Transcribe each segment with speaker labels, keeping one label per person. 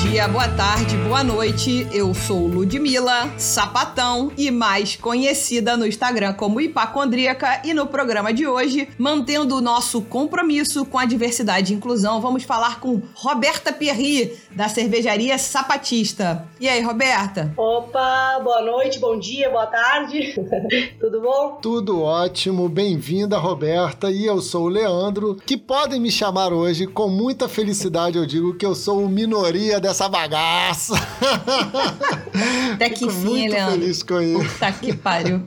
Speaker 1: Bom dia, boa tarde, boa noite. Eu sou Ludmila Sapatão e mais conhecida no Instagram como Hipacondríaca. E no programa de hoje, mantendo o nosso compromisso com a diversidade e inclusão, vamos falar com Roberta Perri, da cervejaria Sapatista. E aí, Roberta?
Speaker 2: Opa, boa noite, bom dia, boa tarde. Tudo bom?
Speaker 3: Tudo ótimo, bem-vinda, Roberta. E eu sou o Leandro, que podem me chamar hoje com muita felicidade. Eu digo que eu sou o minoria dessa bagaça.
Speaker 1: Até que
Speaker 3: Fico
Speaker 1: fim,
Speaker 3: muito
Speaker 1: Leandro.
Speaker 3: feliz com isso.
Speaker 1: Puta que pariu.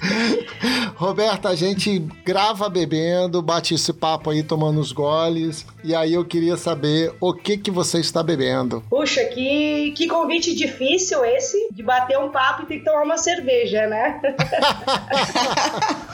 Speaker 3: Roberta, a gente grava bebendo, bate esse papo aí tomando os goles. E aí eu queria saber o que que você está bebendo.
Speaker 2: Puxa, que, que convite difícil esse de bater um papo e ter que tomar uma cerveja, né?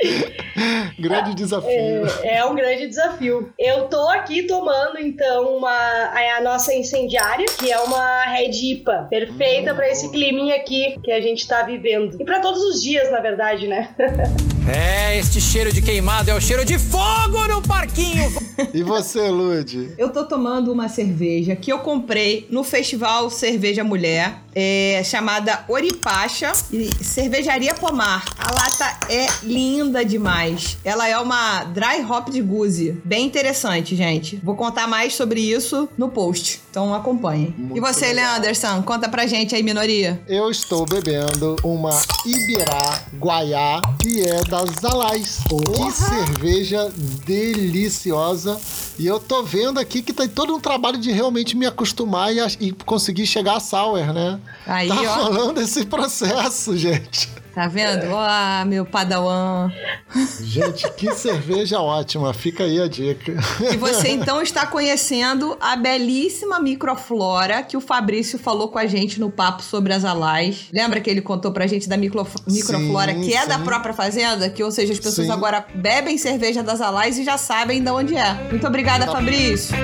Speaker 3: Grande desafio.
Speaker 2: É, é um grande desafio. Eu tô aqui tomando, então, uma, a, nossa incendiária, que é uma Red IPA. Perfeita pra esse climinha aqui que a gente tá vivendo. E pra todos os dias, na verdade, né?
Speaker 4: É, este cheiro de queimado é o cheiro de fogo no parquinho.
Speaker 3: E você, Lude?
Speaker 1: Eu tô tomando uma cerveja que eu comprei no Festival Cerveja Mulher, é, chamada Oripacha e Cervejaria Pomar. A lata é linda demais. Ela é uma dry hop de guzi. Bem interessante, gente. Vou contar mais sobre isso no post. Então acompanhem.
Speaker 3: Muito
Speaker 1: e você,
Speaker 3: legal.
Speaker 1: Leanderson, conta pra gente aí, minoria.
Speaker 3: Eu estou bebendo uma Ibirá Guaiá, que é da Zalais. Que cerveja deliciosa. E eu tô vendo aqui que tem todo um trabalho de realmente me acostumar e, e conseguir chegar a Sour, né?
Speaker 1: Aí,
Speaker 3: tá
Speaker 1: ó.
Speaker 3: rolando esse processo, gente.
Speaker 1: Tá vendo? Ó, meu padawan.
Speaker 3: Gente, que cerveja ótima. Fica aí a dica.
Speaker 1: E você então está conhecendo a belíssima microflora que o Fabrício falou com a gente no papo sobre as alais. Lembra que ele contou pra gente da micro- microflora
Speaker 3: Sim,
Speaker 1: que é
Speaker 3: sim.
Speaker 1: da própria fazenda? Que, ou seja, as pessoas
Speaker 3: Sim.
Speaker 1: agora bebem cerveja das alais e já sabem de onde é. Muito obrigada, Fabrício.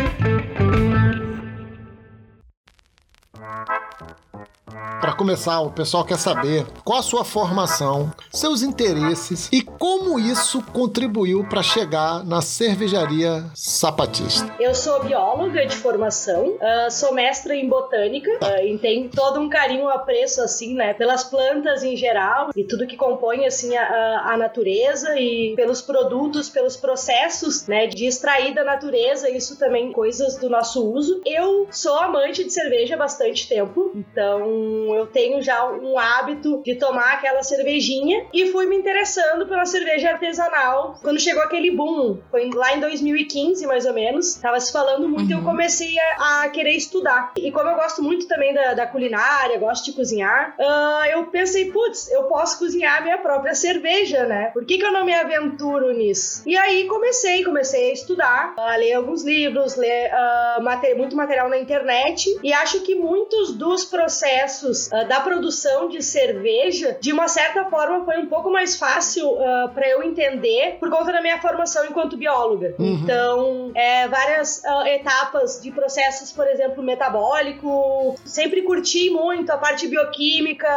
Speaker 3: Para começar, o pessoal quer saber qual a sua formação, seus interesses e como isso contribuiu para chegar na cervejaria sapatista.
Speaker 2: Eu sou bióloga de formação, ah, sou mestra em botânica ah, e tenho todo um carinho, apreço, assim, né, pelas plantas em geral e tudo que compõe, assim, a- a natureza e pelos produtos, pelos processos, né, de extrair da natureza, isso também coisas do nosso uso. Eu sou amante de cerveja há bastante tempo, então eu tenho já um hábito de tomar aquela cervejinha e fui me interessando pela cerveja artesanal quando chegou aquele boom. Foi lá em 2015, mais ou menos. Tava se falando muito e eu comecei a, a querer estudar. E como eu gosto muito também da, da culinária, gosto de cozinhar, ah, eu pensei, putz, eu posso cozinhar minha própria cerveja, né? Por que, que eu não me aventuro nisso? E aí comecei, comecei a estudar, a ler alguns livros, ler ah, mate- muito material na internet e acho que muitos dos processos ah, da produção de cerveja, de uma certa forma, foi um pouco mais fácil para eu entender por conta da minha formação enquanto bióloga. Então, é, várias ah, etapas de processos, por exemplo, metabólico. Sempre curti muito a parte bioquímica,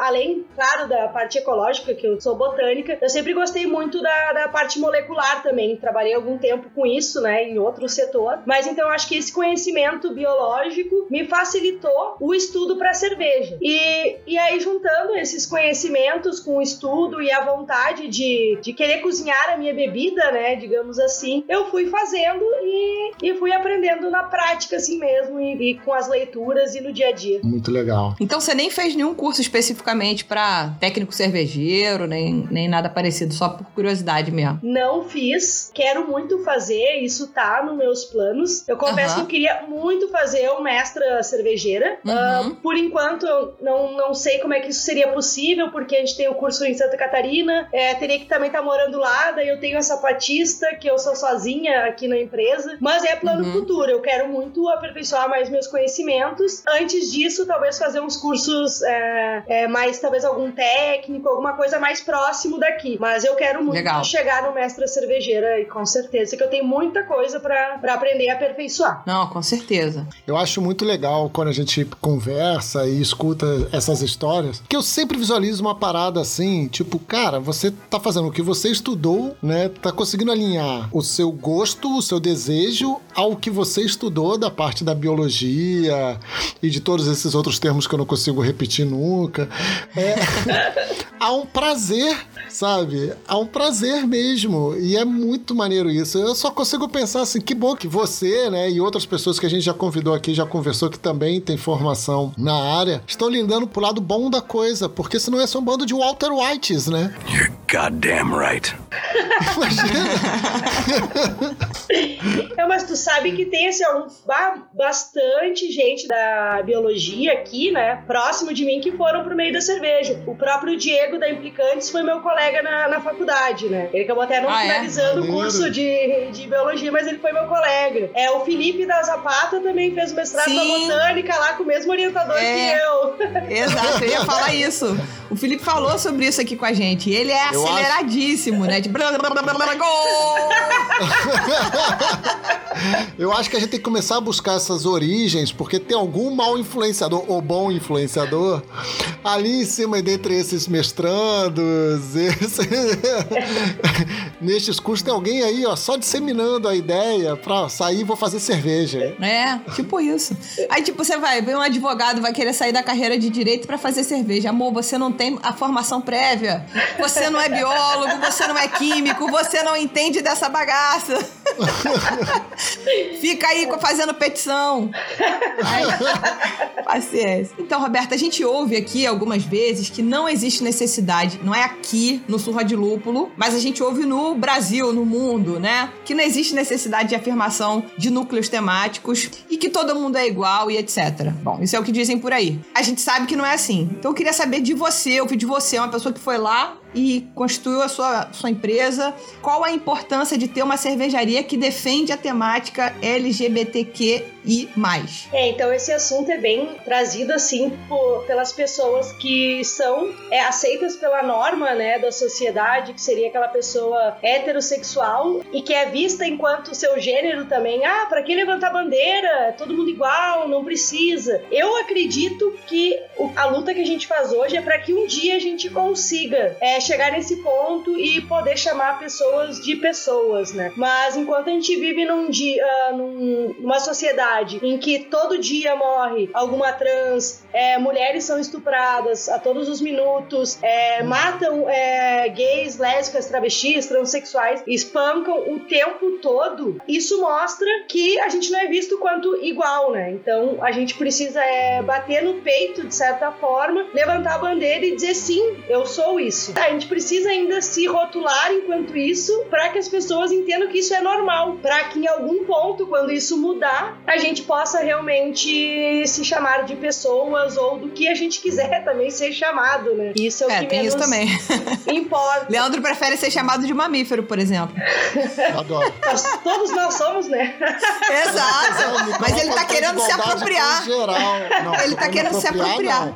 Speaker 2: além, claro, da parte ecológica, que eu sou botânica. Eu sempre gostei muito da, da parte molecular também. Trabalhei algum tempo com isso, né, em outro setor. Mas então acho que esse conhecimento biológico me facilitou o estudo para cerveja. E, e aí, juntando esses conhecimentos com o estudo e a vontade de, de querer cozinhar a minha bebida, né, digamos assim, eu fui fazendo e, e fui aprendendo na prática, assim mesmo, e, e com as leituras e no dia a dia.
Speaker 3: Muito legal.
Speaker 1: Então você nem fez nenhum curso especificamente pra técnico cervejeiro, nem, nem nada parecido, só por curiosidade mesmo.
Speaker 2: Não fiz, quero muito fazer, isso tá nos meus planos. Eu confesso
Speaker 1: Aham.
Speaker 2: que eu queria muito fazer o mestra cervejeira.
Speaker 1: Uhum.
Speaker 2: Ah, por enquanto, eu não, não sei como é que isso seria possível, porque a gente tem o curso em Santa Catarina, é, teria que também estar tá morando lá, daí eu tenho essa patista, que eu sou sozinha aqui na empresa, mas é plano uhum. futuro, eu quero muito aperfeiçoar mais meus conhecimentos. Antes disso, talvez fazer uns cursos é, é, mais, talvez algum técnico, alguma coisa mais próximo daqui, mas eu quero muito Legal. chegar no mestre cervejeira e com certeza que eu tenho muita coisa para aprender a aperfeiçoar.
Speaker 1: Não, com certeza.
Speaker 3: Eu acho muito legal quando a gente conversa e escuta essas histórias, que eu sempre visualizo uma parada assim, tipo, cara, você tá fazendo o que você estudou, né? Tá conseguindo alinhar o seu gosto, o seu desejo ao que você estudou da parte da biologia e de todos esses outros termos que eu não consigo repetir nunca. É, há um prazer sabe? Há um prazer mesmo. E é muito maneiro isso. Eu só consigo pensar assim, que bom que você, né, e outras pessoas que a gente já convidou aqui, já conversou que também tem formação na área, estão lidando pro lado bom da coisa, porque senão é só um bando de Walter Whites, né? You're goddamn right.
Speaker 2: Imagina. é, mas tu sabe que tem assim, um, bastante gente da biologia aqui, né, próximo de mim, que foram pro meio da cerveja. O próprio Diego da Implicantes foi meu colega colega na, na faculdade, né? Ele acabou até não ah, é? finalizando é? o curso de, de biologia, mas ele foi meu colega. É, o Felipe da Zapata também fez mestrado Sim. na botânica lá com o mesmo orientador é. que eu.
Speaker 1: Exato, eu ia falar isso. O Felipe falou sobre isso aqui com a gente. Ele é eu aceleradíssimo, acho... né? De blá, blá, blá, blá, blá,
Speaker 3: Eu acho que a gente tem que começar a buscar essas origens, porque tem algum mau influenciador ou bom influenciador ali em cima dentre esses mestrandos. nestes cursos tem alguém aí, ó, só disseminando a ideia pra sair e vou fazer cerveja.
Speaker 1: É, tipo isso. Aí, tipo, você vai ver um advogado, vai querer sair da carreira de direito para fazer cerveja. Amor, você não tem a formação prévia, você não é biólogo, você não é químico, você não entende dessa bagaça. Fica aí fazendo petição. paciência. Então, Roberta, a gente ouve aqui algumas vezes que não existe necessidade, não é aqui no Surra de Lúpulo, mas a gente ouve no Brasil, no mundo, né? Que não existe necessidade de afirmação de núcleos temáticos e que todo mundo é igual e etc. Bom, isso é o que dizem por aí. A gente sabe que não é assim. Então eu queria saber de você, ouvir de você, uma pessoa que foi lá e constituiu a sua, sua empresa. Qual a importância de ter uma cervejaria que defende a temática LGBTQI+.
Speaker 2: É, então esse assunto é bem trazido assim por, pelas pessoas que são é, aceitas pela norma, né, da sociedade, que seria aquela pessoa heterossexual e que é vista enquanto seu gênero também. Ah, para que levantar bandeira? É todo mundo igual, não precisa. Eu acredito que a luta que a gente faz hoje é para que um dia a gente consiga é, chegar nesse ponto e poder chamar pessoas de pessoas, né? Mas enquanto a gente vive num dia, uh, num, numa sociedade em que todo dia morre alguma trans, é, mulheres são estupradas a todos os minutos, é, matam é, gays, lésbicas, travestis, transexuais, espancam o tempo todo, isso mostra que a gente não é visto quanto igual, né? Então a gente precisa é, bater no peito, de certa forma, levantar a bandeira e dizer sim, eu sou isso. A gente precisa ainda se rotular enquanto isso para que as pessoas entendam que isso é normal, para que em algum ponto, quando isso mudar, a gente possa realmente se chamar de pessoas ou do que a gente quiser também ser chamado, né? Isso é o é, que tem menos isso também. importa.
Speaker 1: Leandro prefere ser chamado de mamífero, por exemplo.
Speaker 3: Adoro.
Speaker 2: Mas todos nós somos, né?
Speaker 1: Exato. Mas ele tá querendo se apropriar.
Speaker 3: Geral. Não,
Speaker 1: ele tá querendo se apropriar.
Speaker 3: Não.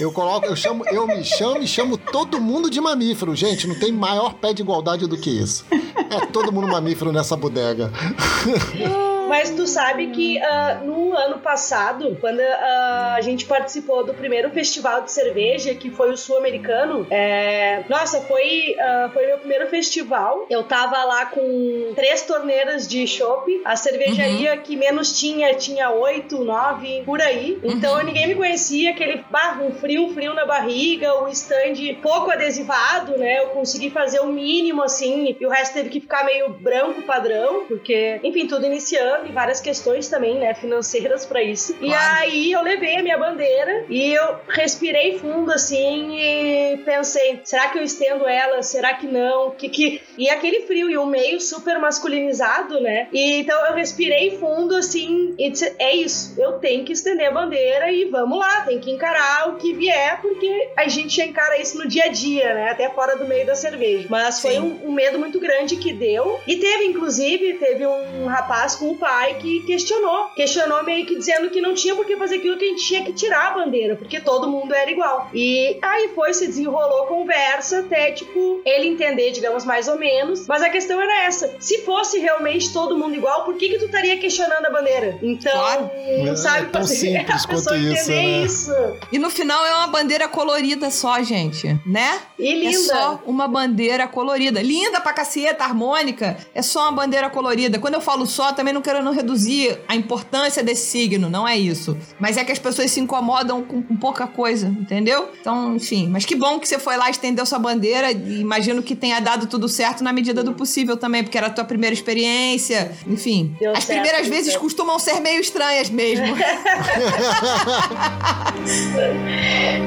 Speaker 3: Eu coloco, eu chamo, eu me chamo e chamo todo mundo de mamífero gente. Não tem maior pé de igualdade do que isso. É todo mundo mamífero nessa bodega.
Speaker 2: Mas tu sabe que uh, no ano passado, quando uh, a gente participou do primeiro festival de cerveja, que foi o sul-americano, é... nossa, foi, uh, foi meu primeiro festival. Eu tava lá com três torneiras de chopp. A cervejaria uhum. que menos tinha, tinha oito, nove, por aí. Então uhum. ninguém me conhecia, aquele bah, um frio, frio na barriga, o stand pouco adesivado, né? Eu consegui fazer o mínimo assim, e o resto teve que ficar meio branco padrão, porque, enfim, tudo iniciando trabalhando e várias questões também, né, financeiras para isso. Claro. E aí eu levei a minha bandeira e eu respirei fundo assim e pensei, será que eu estendo ela? Será que não? Que que e aquele frio e o meio super masculinizado, né? E então eu respirei fundo assim e disse, é isso, eu tenho que estender a bandeira e vamos lá, tem que encarar o que vier, porque a gente encara isso no dia a dia, né? Até fora do meio da cerveja. Mas foi um, um, medo muito grande que deu. E teve, inclusive, teve um rapaz com o pai que questionou. Questionou meio que dizendo que não tinha por que fazer aquilo que a gente tinha que tirar a bandeira, porque todo mundo era igual. E aí foi, se desenrolou conversa até, tipo, ele entender, digamos, mais ou menos. Mas a questão era essa. Se fosse realmente todo mundo igual, por que que tu estaria questionando a bandeira? Então, claro. não é, sabe
Speaker 3: é tão fazer a pessoa isso, entender né? isso.
Speaker 1: E no final é uma bandeira colorida só, gente, né?
Speaker 2: E linda.
Speaker 1: É só uma bandeira colorida. Linda pra caceta, harmônica. É só uma bandeira colorida. Quando eu falo só, também não quero não reduzir a importância desse signo, não é isso. Mas é que as pessoas se incomodam com, com pouca coisa, entendeu? Então, enfim. Mas que bom que você foi lá, estendeu sua bandeira. E imagino que tenha dado tudo certo na medida do possível também, porque era a tua primeira experiência. Enfim. Deu as certo, primeiras vezes certo. costumam ser meio estranhas mesmo.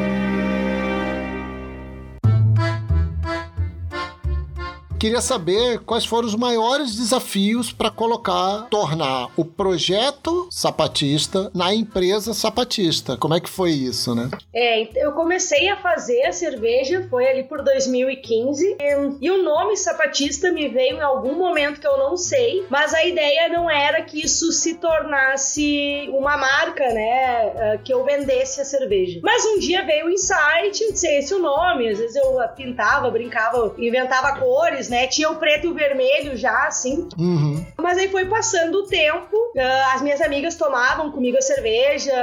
Speaker 3: Queria saber quais foram os maiores desafios para colocar, tornar o projeto sapatista na empresa sapatista. Como é que foi isso, né?
Speaker 2: É, eu comecei a fazer a cerveja, foi ali por 2015, e o nome sapatista me veio em algum momento que eu não sei, mas a ideia não era que isso se tornasse uma marca, né, ah, que eu vendesse a cerveja. Mas um dia veio o insight, eu disse esse o nome, às vezes eu pintava, brincava, inventava cores, né? Tinha o preto e o vermelho já, assim.
Speaker 3: Uhum.
Speaker 2: Mas aí foi passando o tempo, uh, as minhas amigas tomavam comigo a cerveja,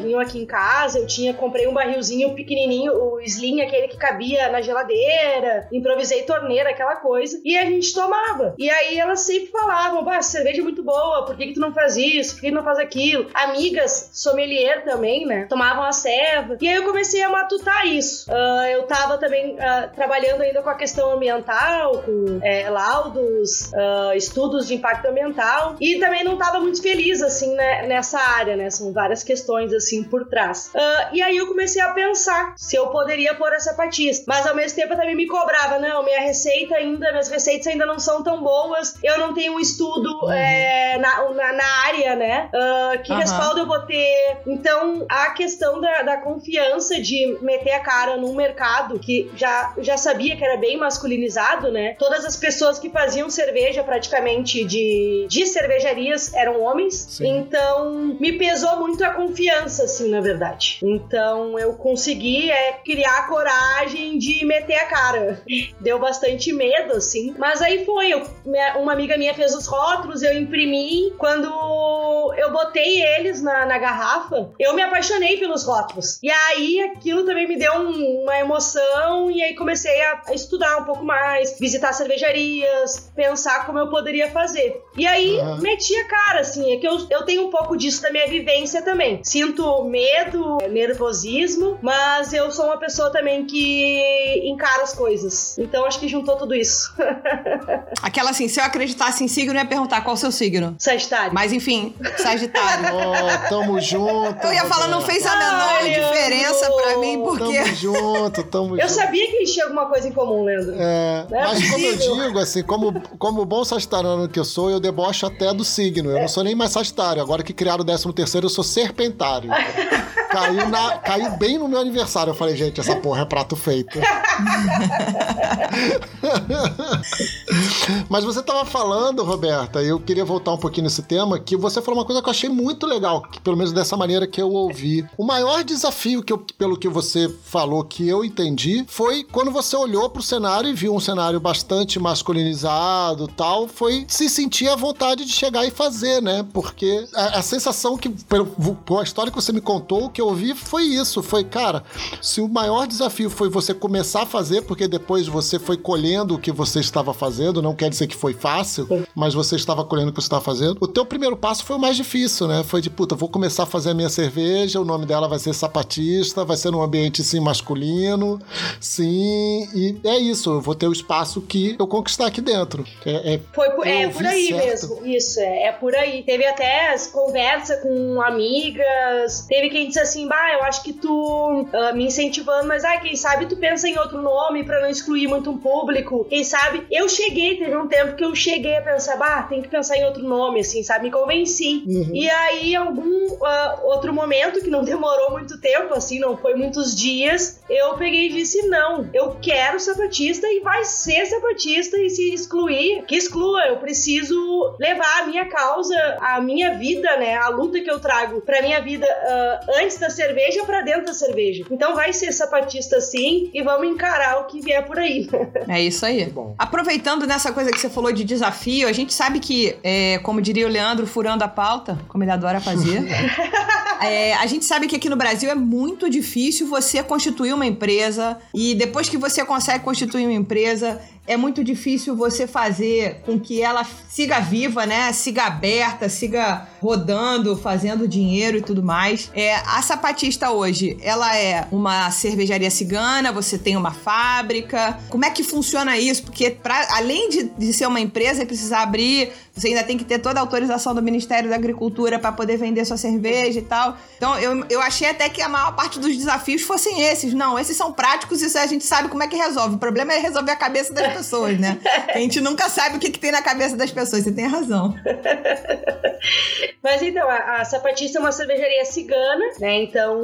Speaker 2: vinham aqui em casa, eu tinha, comprei um barrilzinho pequenininho, o Slim, aquele que cabia na geladeira, improvisei torneira, aquela coisa, e a gente tomava. E aí elas sempre falavam, bah, cerveja é muito boa, por que, que tu não faz isso, por que, que não faz aquilo? Amigas, sommelier também, né, tomavam a serva. E aí eu comecei a matutar isso. Uh, eu tava também uh, trabalhando ainda com a questão ambiental, com é, laudos, uh, estudos de impacto ambiental e também não estava muito feliz assim né, nessa área, né? São várias questões assim por trás. Uh, e aí eu comecei a pensar se eu poderia pôr essa patista, mas ao mesmo tempo eu também me cobrava, não, minha receita ainda, minhas receitas ainda não são tão boas, eu não tenho um estudo uhum. é, na, na, na, área, né? Uh, que uhum. respaldo eu vou ter? Então a questão da, da confiança de meter a cara num mercado que já, já sabia que era bem masculinizado, né? Toda todas as pessoas que faziam cerveja praticamente de, de cervejarias eram homens. Sim. Então, me pesou muito a confiança, assim, na verdade. Então, eu consegui é, criar a coragem de meter a cara. Deu bastante medo, assim. Mas aí foi. Eu, uma amiga minha fez os rótulos, eu imprimi. Quando eu botei eles na, na garrafa, eu me apaixonei pelos rótulos. E aí, aquilo também me deu um, uma emoção. E aí, comecei a, a estudar um pouco mais, visitar cervejarias, pensar como eu poderia fazer. E aí, uhum. meti a cara, assim, é que eu, eu tenho um pouco disso da minha vivência também. Sinto medo, nervosismo, mas eu sou uma pessoa também que encara as coisas. Então, acho que juntou tudo isso.
Speaker 1: Aquela assim, se eu acreditasse em signo, eu ia perguntar qual é o seu signo.
Speaker 2: Sagitário.
Speaker 1: Mas enfim, Sagitário.
Speaker 3: oh, tamo junto.
Speaker 1: Eu ia falar, não fez a menor Ai, diferença pra mim, porque.
Speaker 3: Tamo junto, tamo
Speaker 2: junto. Eu sabia que a gente tinha alguma coisa em comum, Leandro.
Speaker 3: É, é mas como eu digo, assim, como, como bom sagitariano que eu sou, eu debocho até do signo. Eu não sou nem mais sagitário. Agora que criaram o 13 terceiro, eu sou serpentário. caiu, na, caiu bem no meu aniversário. Eu falei, gente, essa porra é prato feito. Mas você tava falando, Roberta, e eu queria voltar um pouquinho nesse tema, que você falou uma coisa que eu achei muito legal, que pelo menos dessa maneira que eu ouvi. O maior desafio que eu, pelo que você falou, que eu entendi, foi quando você olhou pro cenário e viu um cenário bastante masculinizado tal, foi se sentir à vontade de chegar e fazer, né? Porque a, a sensação que, pela história que você me contou, que eu ouvi foi isso. Foi, cara, se o maior desafio foi você começar a fazer, porque depois você foi colhendo o que você estava fazendo, não quer dizer que foi fácil, mas você estava colhendo o que você estava fazendo. O teu primeiro passo foi o mais difícil, né? Foi de, puta, vou começar a fazer a minha cerveja, o nome dela vai ser Sapatista, vai ser num ambiente, sim, masculino, sim, e é isso, eu vou ter o espaço que eu conquistar aqui dentro. É, é,
Speaker 2: Foi por, é por aí certo. mesmo, isso, é, é por aí. Teve até as conversa com amigas, teve quem disse assim, bah, eu acho que tu uh, me incentivando, mas ah, quem sabe tu pensa em outro nome para não excluir muito um público, quem sabe, eu cheguei, teve um tempo que eu cheguei a pensar, bah, tem que pensar em outro nome, assim, sabe, me convenci. Uhum. E aí, algum uh, outro momento, que não demorou muito tempo, assim, não foi muitos dias, eu peguei e disse, não, eu quero sapatista e vai ser sapatista e se excluir, que exclua, eu preciso levar a minha causa, a minha vida, né, a luta que eu trago pra minha vida uh, antes da cerveja para dentro da cerveja. Então vai ser sapatista sim e vamos encarar o que vier por aí.
Speaker 1: É isso aí. Bom. Aproveitando nessa coisa que você falou de desafio, a gente sabe que, é, como diria o Leandro, furando a pauta, como ele adora fazer. é, a gente sabe que aqui no Brasil é muito difícil você constituir uma empresa e depois que você consegue constituir uma empresa, é muito difícil você fazer com que ela siga viva, né? Siga aberta, siga rodando, fazendo dinheiro e tudo mais. É, a Sapatista hoje, ela é uma cervejaria cigana, você tem uma fábrica. Como é que funciona isso? Porque pra, além de, de ser uma empresa e precisar abrir, você ainda tem que ter toda a autorização do Ministério da Agricultura para poder vender sua cerveja e tal. Então, eu, eu achei até que a maior parte dos desafios fossem esses. Não, esses são práticos e a gente sabe como é que resolve. O problema é resolver a cabeça das pessoas, né? A gente nunca sabe o que, que tem na cabeça das pessoas, você tem razão.
Speaker 2: Mas então, a, a Sapatista é uma cervejaria cigana, né? Então,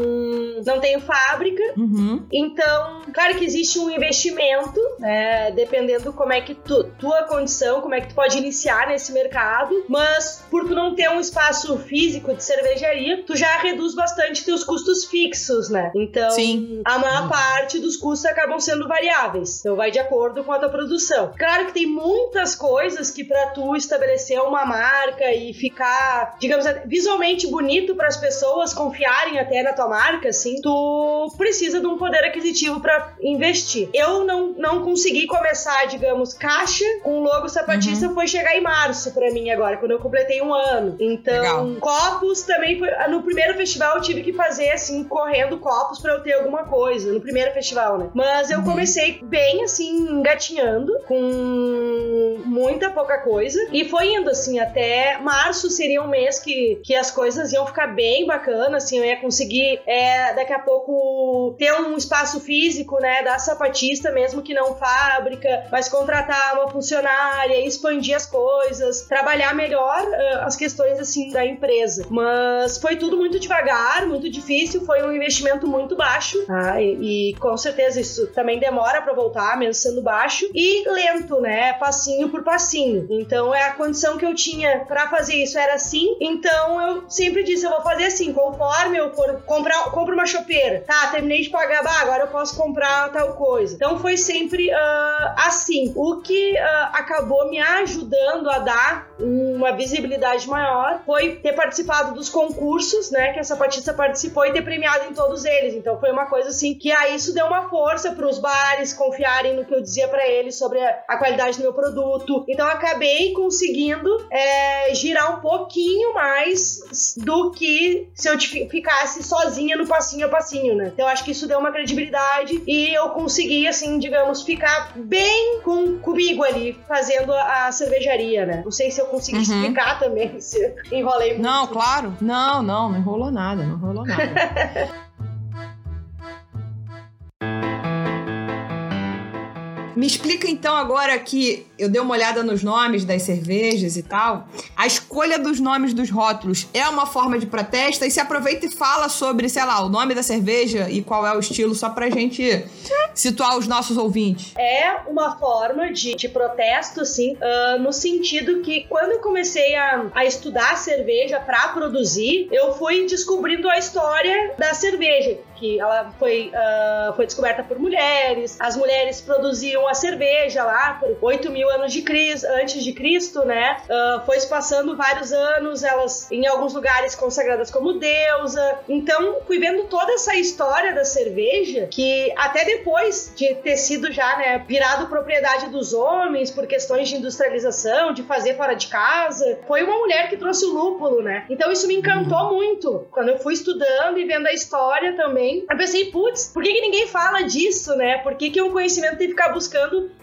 Speaker 2: não tem fábrica. Uhum. Então, claro que existe um investimento, né? Dependendo como é que tu, tua condição, como é que tu pode iniciar nesse mercado. Mas, por tu não ter um espaço físico de cervejaria, tu já reduz bastante teus custos fixos, né? Então, Sim. a maior uhum. parte dos custos acabam sendo variáveis. Então, vai de acordo com a tua produção. Claro que tem muitas coisas que para tu estabelecer uma marca e ficar, digamos, visualmente bonito para as pessoas confiarem até na tua marca, assim, tu precisa de um poder aquisitivo para investir. Eu não, não consegui começar, digamos, caixa com o logo sapatista uhum. foi chegar em março para mim agora, quando eu completei um ano. Então, Legal. copos também foi, no primeiro festival eu tive que fazer assim correndo copos para eu ter alguma coisa no primeiro festival, né? Mas eu uhum. comecei bem assim engatinhando com muita pouca coisa e foi indo assim até março seria um mês que, que as coisas iam ficar bem bacanas, assim, eu ia conseguir é, daqui a pouco ter um espaço físico, né, da sapatista, mesmo que não fábrica, mas contratar uma funcionária, expandir as coisas, trabalhar melhor uh, as questões, assim, da empresa. Mas foi tudo muito devagar, muito difícil, foi um investimento muito baixo, tá? E, e com certeza isso também demora para voltar, mesmo sendo baixo, e lento, né, passinho por passinho. Então é a condição que eu tinha para fazer isso era assim, então eu sempre disse, eu vou fazer assim, conforme eu for comprar, compro uma chopeira, tá, terminei de pagar, bah, agora eu posso comprar tal coisa. Então foi sempre uh, assim. O que uh, acabou me ajudando a dar uma visibilidade maior foi ter participado dos concursos, né, que a sapatista participou e ter premiado em todos eles. Então foi uma coisa assim que aí isso deu uma força para os bares confiarem no que eu dizia para eles sobre a, a, qualidade do meu produto. Então acabei conseguindo é, girar um pouquinho mais do que se eu ficasse sozinha no passinho a passinho, né? Então acho que isso deu uma credibilidade e eu consegui, assim, digamos, ficar bem com, comigo ali, fazendo a, a cervejaria, né? Não sei se eu consegui uhum. explicar também, se enrolei muito.
Speaker 1: Não, claro. Não, não, não enrolou nada, não enrolou nada. Me explica então agora que eu dei uma olhada nos nomes das cervejas e tal. A escolha dos nomes dos rótulos é uma forma de protesto? E se aproveita e fala sobre, sei lá, o nome da cerveja e qual é o estilo, só pra gente situar os nossos ouvintes.
Speaker 2: É uma forma de, de protesto, sim, uh, no sentido que quando eu comecei a, a estudar cerveja para produzir, eu fui descobrindo a história da cerveja que ela foi, uh, foi descoberta por mulheres, as mulheres produziam a cerveja lá por 8 mil anos de Cristo, antes de Cristo, né? Uh, foi se passando vários anos, elas em alguns lugares consagradas como deusa. Então, fui vendo toda essa história da cerveja, que até depois de ter sido já, né, virado propriedade dos homens por questões de industrialização, de fazer fora de casa, foi uma mulher que trouxe o lúpulo, né? Então isso me encantou uhum. muito. Quando eu fui estudando e vendo a história também, eu pensei, putz, por que, que ninguém fala disso, né? Por que, que um conhecimento tem que ficar buscando?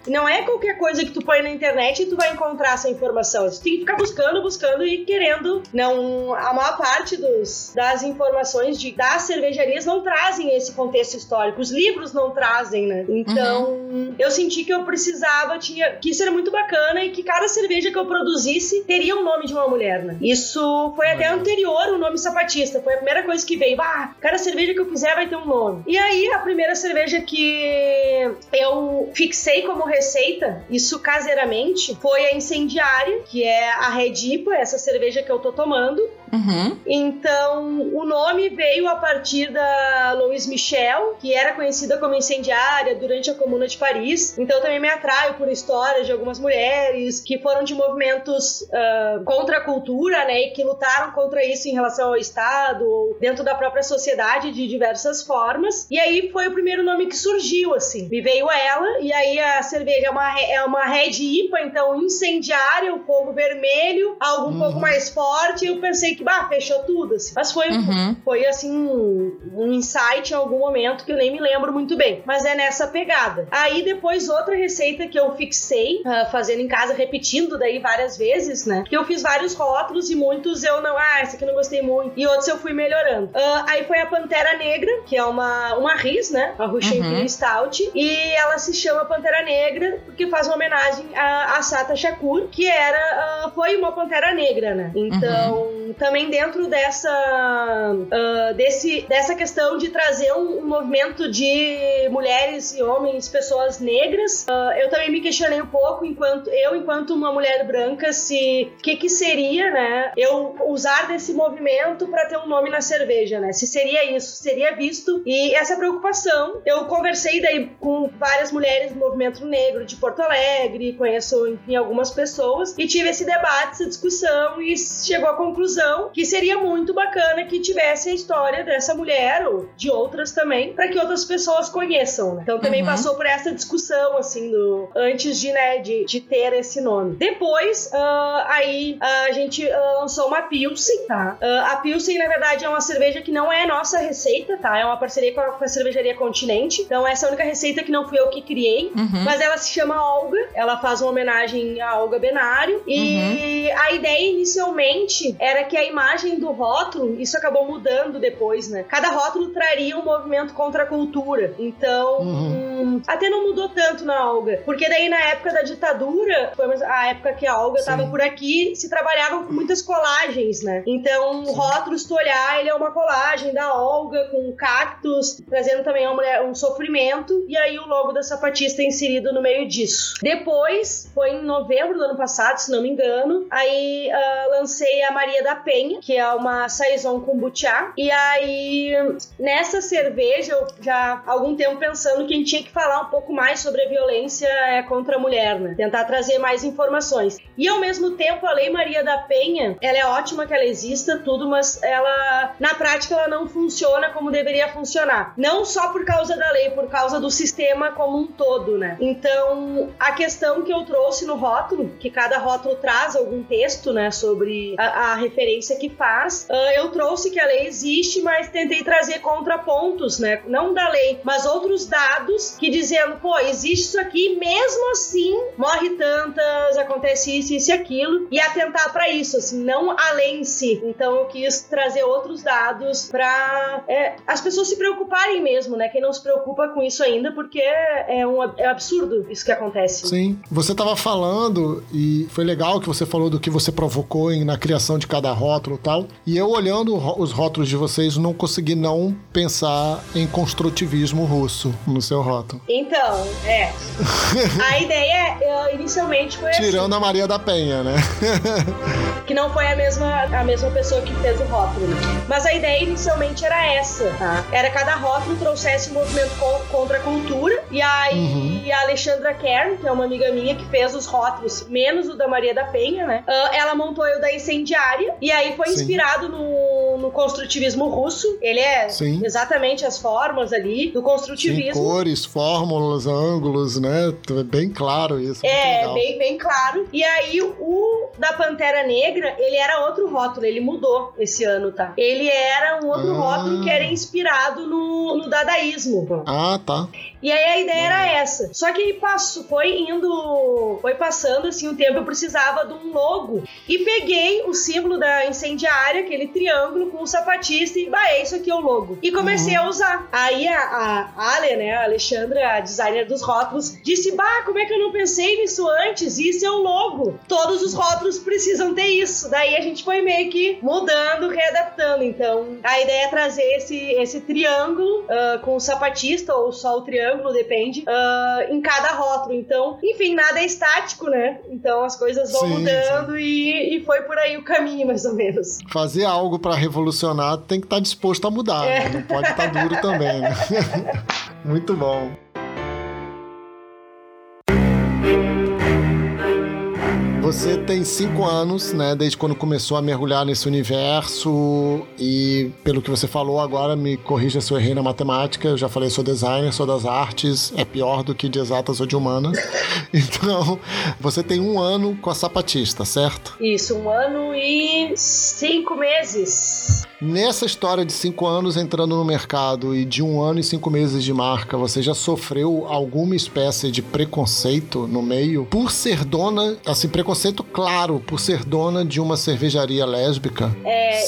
Speaker 2: Não é qualquer coisa que tu põe na internet e tu vai encontrar essa informação. Tu tem que ficar buscando, buscando e querendo. Não, a maior parte dos, das informações de, das cervejarias não trazem esse contexto histórico. Os livros não trazem, né? Então, uhum. eu senti que eu precisava, tinha que isso era muito bacana e que cada cerveja que eu produzisse teria o um nome de uma mulher, né? Isso foi até anterior o nome sapatista. Foi a primeira coisa que veio. Ah, cada cerveja que eu fizer vai ter um nome. E aí, a primeira cerveja que eu fixei como receita, isso caseiramente, foi a incendiária, que é a Red IPA, essa cerveja que eu tô tomando.
Speaker 1: Uhum.
Speaker 2: Então, o nome veio a partir da Louise Michel, que era conhecida como incendiária durante a Comuna de Paris. Então, também me atraio por histórias de algumas mulheres que foram de movimentos uh, contra a cultura, né, e que lutaram contra isso em relação ao Estado ou dentro da própria sociedade de diversas formas. E aí foi o primeiro nome que surgiu, assim. Me veio ela, e aí a cerveja é uma, é uma Red IPA, então incendiária, o fogo vermelho, algo um uhum. pouco mais forte. Eu pensei que, bah, fechou tudo, assim. Mas foi, uhum. foi assim, um, um insight em algum momento que eu nem me lembro muito bem. Mas é nessa pegada. Aí depois outra receita que eu fixei, uh, fazendo em casa, repetindo daí várias vezes, né? Que eu fiz vários rótulos e muitos eu não, ah, esse aqui eu não gostei muito. E outros eu fui melhorando. Uh, aí foi a Pantera Negra, que é uma, uma RIS, né? A Russian uhum. Stout. E ela se chama Pantera Negra porque faz uma homenagem a, a Sata Shakur, que era, uh, foi uma Pantera Negra, né? Então, uhum. também dentro dessa, uh, desse, dessa questão de trazer um, um, movimento de mulheres e homens, pessoas negras, eu também me questionei um pouco, enquanto eu, enquanto uma mulher branca, se o que, que seria, né? Eu usar desse movimento para ter um nome na cerveja, né? Se seria isso, seria visto. E essa preocupação, eu conversei daí com várias mulheres do movimento negro de Porto Alegre, conheço, enfim, algumas pessoas, e tive esse debate, essa discussão, e chegou à conclusão que seria muito bacana que tivesse a história dessa mulher, ou de outras também, para que outras pessoas conheçam, né? Então também uhum. passou por essa discussão, assim, do antes de, né, de, de ter esse nome. Depois, uh, aí uh, a gente uh, lançou uma Pilsen, tá? a Pilsen, na verdade, é uma cerveja que não é nossa receita, tá? É uma parceria com a, com a cervejaria Continente. Então, essa é a única receita que não fui eu que criei. Uhum. Mas ela se chama Olga. Ela faz uma homenagem a Olga Benário. E uhum. a ideia inicialmente era que a imagem do rótulo, isso acabou mudando depois, né? Cada rótulo traria um movimento contra a cultura. Então, uhum. hum, até não mudou tanto na Olga. Porque daí, na época da ditadura, foi a época que a Olga estava por aqui, se trabalhavam com muitas colagens, né? Então, o rótulo, se tu olhar, ele é uma colagem da Olga com cactos, trazendo também uma mulher, um sofrimento, e aí o logo da sapatista é inserido no meio disso. Depois, foi em novembro do ano passado, se não me engano, aí uh, lancei a Maria da Penha, que é uma saison kombucha, e aí nessa cerveja, eu já há algum tempo pensando que a gente tinha que falar um pouco mais sobre a violência é, contra a mulher, né? Tentar trazer mais informações. E ao mesmo tempo, a Lei Maria da Penha, ela é ótima que ela exista, tudo, mas ela, na prática, ela não funciona como deveria funcionar. Não só por causa da lei, por causa do sistema como um todo, né? Então, a questão que eu trouxe no rótulo, que cada rótulo traz algum texto, né, sobre a, a referência que faz, uh, eu trouxe que a lei existe, mas tentei trazer contrapontos, né? Não da lei, mas outros dados que dizendo, pô, existe isso aqui, mesmo assim, morre tantas, acontece isso, isso e aquilo, e atentar para isso, assim, não a lei em si. Então, eu quis trazer outros dados para é, as pessoas se preocuparem mesmo, né? Quem não se preocupa com isso ainda, porque é um é absurdo isso que acontece.
Speaker 3: Sim. Você estava falando, e foi legal que você falou do que você provocou em, na criação de cada rótulo e tal. E eu olhando os rótulos de vocês, não consegui não pensar em construtivismo russo no seu rótulo.
Speaker 2: Então, é. a ideia eu, inicialmente foi
Speaker 3: assim. Tirando
Speaker 2: assim,
Speaker 3: a Maria da Penha, né?
Speaker 2: que não foi a mesma, a mesma pessoa que fez o rótulo. Mas a ideia inicialmente era essa, tá? Era cada rótulo trouxesse um movimento contra a cultura. E aí uhum. A Alexandra Kern, que é uma amiga minha que fez os rótulos, menos o da Maria da Penha, né? Uh, ela montou o da Incendiária. E aí foi Sim. inspirado no, no construtivismo russo. Ele é Sim. exatamente as formas ali do construtivismo.
Speaker 3: Sim, cores, fórmulas, ângulos, né? Bem claro isso.
Speaker 2: É, bem, bem claro. E aí o da Pantera Negra, ele era outro rótulo, ele mudou esse ano, tá? Ele era um outro ah. rótulo que era inspirado no, no dadaísmo.
Speaker 3: Ah, tá.
Speaker 2: E aí a ideia era essa. Só que passou, foi indo, foi passando assim um tempo, eu precisava de um logo. E peguei o símbolo da incendiária, aquele triângulo com o sapatista e bah, é isso aqui é o logo. E comecei uhum. a usar. Aí a, a Ale, né, a Alexandra, a designer dos rótulos, disse: Bah, como é que eu não pensei nisso antes? Isso é o logo. Todos os rótulos precisam ter isso. Daí a gente foi meio que mudando, readaptando. Então a ideia é trazer esse, esse triângulo uh, com o sapatista ou só o triângulo depende, uh, em cada rótulo. Então, enfim, nada é estático, né? Então as coisas vão sim, mudando sim. E, e foi por aí o caminho, mais ou menos.
Speaker 3: Fazer algo para revolucionar tem que estar tá disposto a mudar, é. né? não pode estar tá duro também, né? Muito bom. Você tem cinco anos, né? Desde quando começou a mergulhar nesse universo. E pelo que você falou agora, me corrija se eu errei na matemática. Eu já falei, sou designer, sou das artes. É pior do que de exatas ou de humanas. Então, você tem um ano com a sapatista, certo?
Speaker 2: Isso, um ano e cinco meses.
Speaker 3: Nessa história de cinco anos entrando no mercado e de um ano e cinco meses de marca, você já sofreu alguma espécie de preconceito no meio por ser dona, assim, preconceito claro, por ser dona de uma cervejaria lésbica?
Speaker 2: É,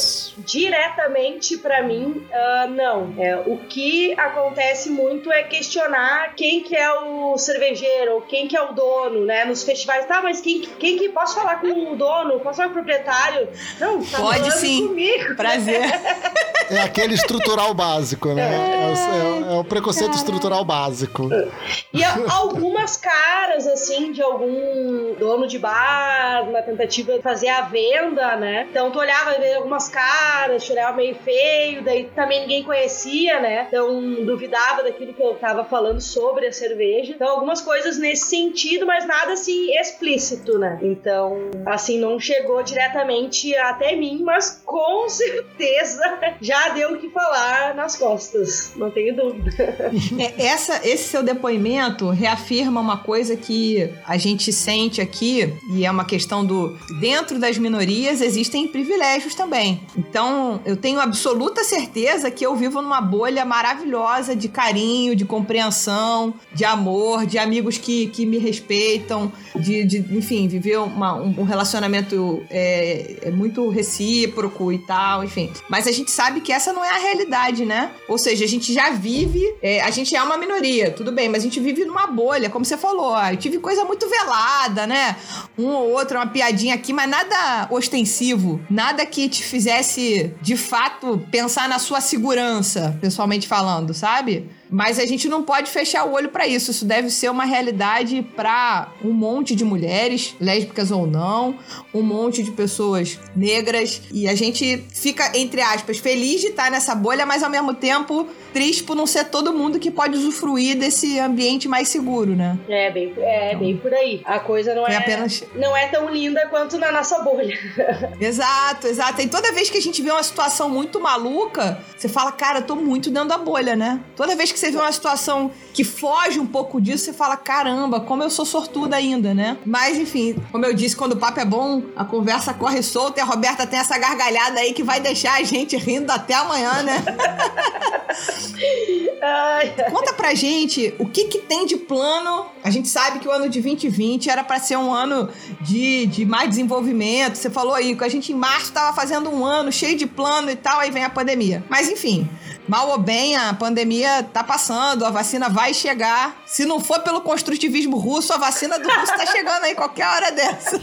Speaker 2: diretamente para mim, uh, não. É, o que acontece muito é questionar quem que é o cervejeiro, ou quem que é o dono, né? Nos festivais, tá, mas quem, quem que posso falar com o dono? Posso falar com o proprietário? Não, tá
Speaker 1: Pode sim.
Speaker 2: comigo.
Speaker 1: Prazer. yeah.
Speaker 3: É aquele estrutural básico, né? É, é, é o preconceito estrutural básico.
Speaker 2: E algumas caras, assim, de algum dono de bar, na tentativa de fazer a venda, né? Então tu olhava algumas caras, olhava meio feio, daí também ninguém conhecia, né? Então duvidava daquilo que eu tava falando sobre a cerveja. Então algumas coisas nesse sentido, mas nada assim explícito, né? Então, assim, não chegou diretamente até mim, mas com certeza certeza deu o que falar nas costas, não tenho dúvida.
Speaker 1: É, essa, esse seu depoimento reafirma uma coisa que a gente sente aqui, e é uma questão do. Dentro das minorias existem privilégios também. Então, eu tenho absoluta certeza que eu vivo numa bolha maravilhosa de carinho, de compreensão, de amor, de amigos que, que me respeitam, de, de enfim, viver uma, um relacionamento é, é muito recíproco e tal, enfim. Mas a gente sabe que essa não é a realidade, né? Ou seja, a gente já vive, é, a gente é uma minoria, tudo bem, mas a gente vive numa bolha, como você falou. eu tive coisa muito velada, né? Um ou outro, uma piadinha aqui, mas nada ostensivo, nada que te fizesse de fato pensar na sua segurança, pessoalmente falando, sabe? Mas a gente não pode fechar o olho para isso. Isso deve ser uma realidade para um monte de mulheres, lésbicas ou não, um monte de pessoas negras. E a gente fica, entre aspas, feliz de estar nessa bolha, mas ao mesmo tempo triste por não ser todo mundo que pode usufruir desse ambiente mais seguro, né?
Speaker 2: É, bem, é então, bem por aí. A coisa não é, apenas... não é tão linda quanto na nossa bolha.
Speaker 1: exato, exato. E toda vez que a gente vê uma situação muito maluca, você fala, cara, eu tô muito dentro da bolha, né? Toda vez que você vê uma situação que foge um pouco disso, você fala: caramba, como eu sou sortuda ainda, né? Mas enfim, como eu disse, quando o papo é bom, a conversa corre solta e a Roberta tem essa gargalhada aí que vai deixar a gente rindo até amanhã, né? Conta pra gente o que, que tem de plano. A gente sabe que o ano de 2020 era para ser um ano de, de mais desenvolvimento. Você falou aí que a gente em março tava fazendo um ano cheio de plano e tal, aí vem a pandemia. Mas enfim, mal ou bem, a pandemia tá passando, a vacina vai chegar. Se não for pelo construtivismo russo, a vacina do russo tá chegando aí qualquer hora dessa.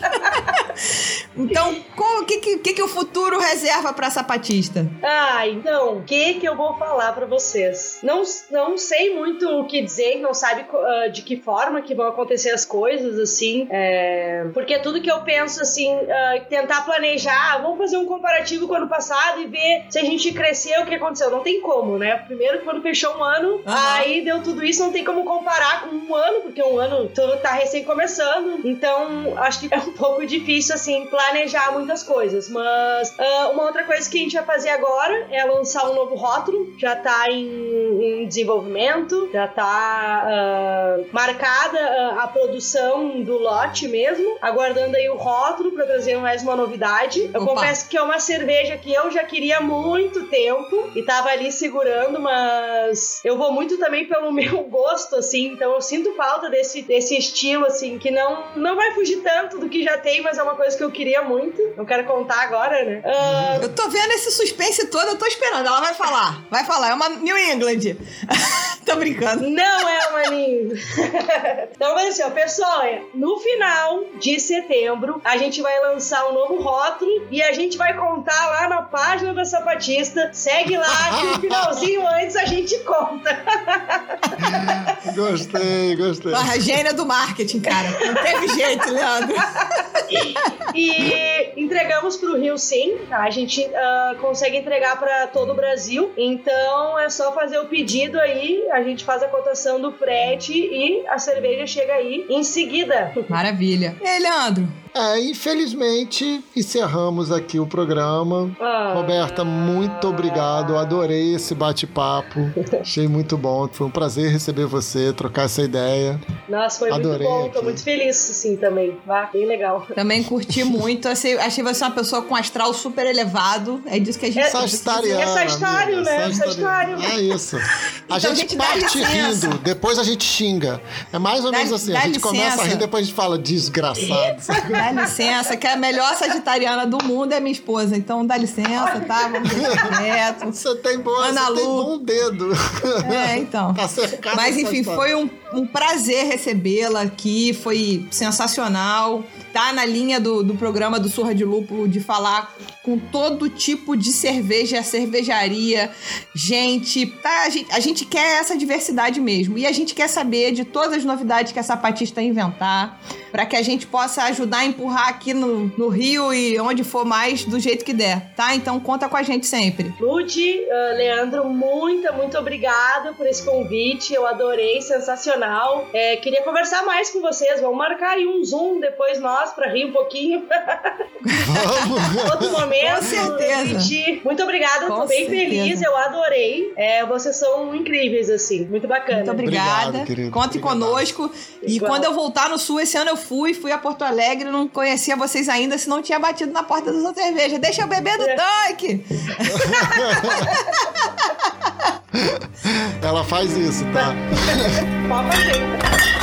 Speaker 1: então, o que, que, que, o futuro reserva pra sapatista?
Speaker 2: Ah, então, o que que eu vou falar para vocês? Não, não sei muito o que dizer, não sabe uh, de que forma que vão acontecer as coisas, assim. É... Porque tudo que eu penso, assim, uh, tentar planejar, vamos fazer um comparativo com o ano passado e ver se a gente cresceu, o que aconteceu. Não tem como, né? Primeiro, quando fechou um ano, aí deu tudo isso, não tem como comparar com um ano, porque um ano tá recém começando. Então, acho que é um pouco difícil, assim, planejar muitas coisas. Mas uh, uma outra coisa que a gente vai fazer agora é lançar um novo rótulo. Já tá em, em desenvolvimento, já tá uh, marcada uh, a produção do lote mesmo. Aguardando aí o rótulo para trazer mais uma novidade. Eu Opa. confesso que é uma cerveja que eu já queria há muito tempo e tava ali segurando, mas eu vou muito também pelo meu gosto, assim. Então eu sinto falta desse, desse estilo, assim, que não, não vai fugir tanto do que já tem, mas é uma coisa que eu queria muito. Não quero contar agora, né?
Speaker 1: Uh... Eu tô vendo esse suspense todo, eu tô esperando. Ela vai falar. Vai falar. É uma New England. tô brincando.
Speaker 2: Não é uma New Então, mas assim, ó, pessoal, no final de setembro, a gente vai lançar um novo rótulo e a gente vai contar lá na página da Sapatista. Segue lá no finalzinho antes a gente conta.
Speaker 3: gostei, gostei.
Speaker 1: A gênia do marketing, cara. Não teve jeito, Leandro.
Speaker 2: e entregamos para o Rio sim, tá? A gente uh, consegue entregar para todo o Brasil. Então é só fazer o pedido aí, a gente faz a cotação do frete e a cerveja chega aí em seguida.
Speaker 1: Maravilha. E aí, Leandro?
Speaker 3: É, infelizmente, encerramos aqui o programa. Ah. Roberta, muito obrigado. Adorei esse bate-papo. Achei muito bom. Foi um prazer receber você, trocar essa ideia.
Speaker 2: Nossa, foi Adorei muito bom. Aqui. Tô muito feliz, sim, também. Ah, bem legal.
Speaker 1: Também curti muito. Achei, achei você uma pessoa com astral super elevado. É disso que a gente... É,
Speaker 3: Sagitariana,
Speaker 2: é Sagitário, né? É Sagitário.
Speaker 3: É isso. A então, gente, gente parte rindo, depois a gente xinga. É mais ou menos dá, assim. A gente licença. começa a rir, depois a gente fala desgraçado.
Speaker 1: Dá licença, que a melhor sagitariana do mundo é minha esposa. Então dá licença, tá? Vamos
Speaker 3: direto. Você tem, boa, Ana você Lu. tem bom dedo.
Speaker 1: É, então. Tá cercado Mas enfim, foi um, um prazer recebê-la aqui. Foi sensacional. Tá na linha do, do programa do Surra de Lúpulo de falar com todo tipo de cerveja, cervejaria, gente. Tá, a gente. A gente quer essa diversidade mesmo. E a gente quer saber de todas as novidades que a sapatista inventar para que a gente possa ajudar a empurrar aqui no, no Rio e onde for mais do jeito que der, tá? Então conta com a gente sempre.
Speaker 2: Ludi, uh, Leandro, muito, muito obrigada por esse convite. Eu adorei, sensacional. É, queria conversar mais com vocês. Vamos marcar aí um Zoom depois nós para rir um pouquinho. Vamos! Outro momento.
Speaker 1: Com certeza.
Speaker 2: Muito obrigada, com tô bem certeza. feliz, eu adorei. É, vocês são incríveis, assim. Muito bacana.
Speaker 1: Muito obrigada. Obrigado. Conte Obrigado. conosco. E Igual. quando eu voltar no Sul, esse ano eu fui, fui a Porto Alegre, não conhecia vocês ainda, se não tinha batido na porta da sua cerveja. Deixa eu beber do é. tanque!
Speaker 3: Ela faz isso, tá?
Speaker 2: Pode fazer.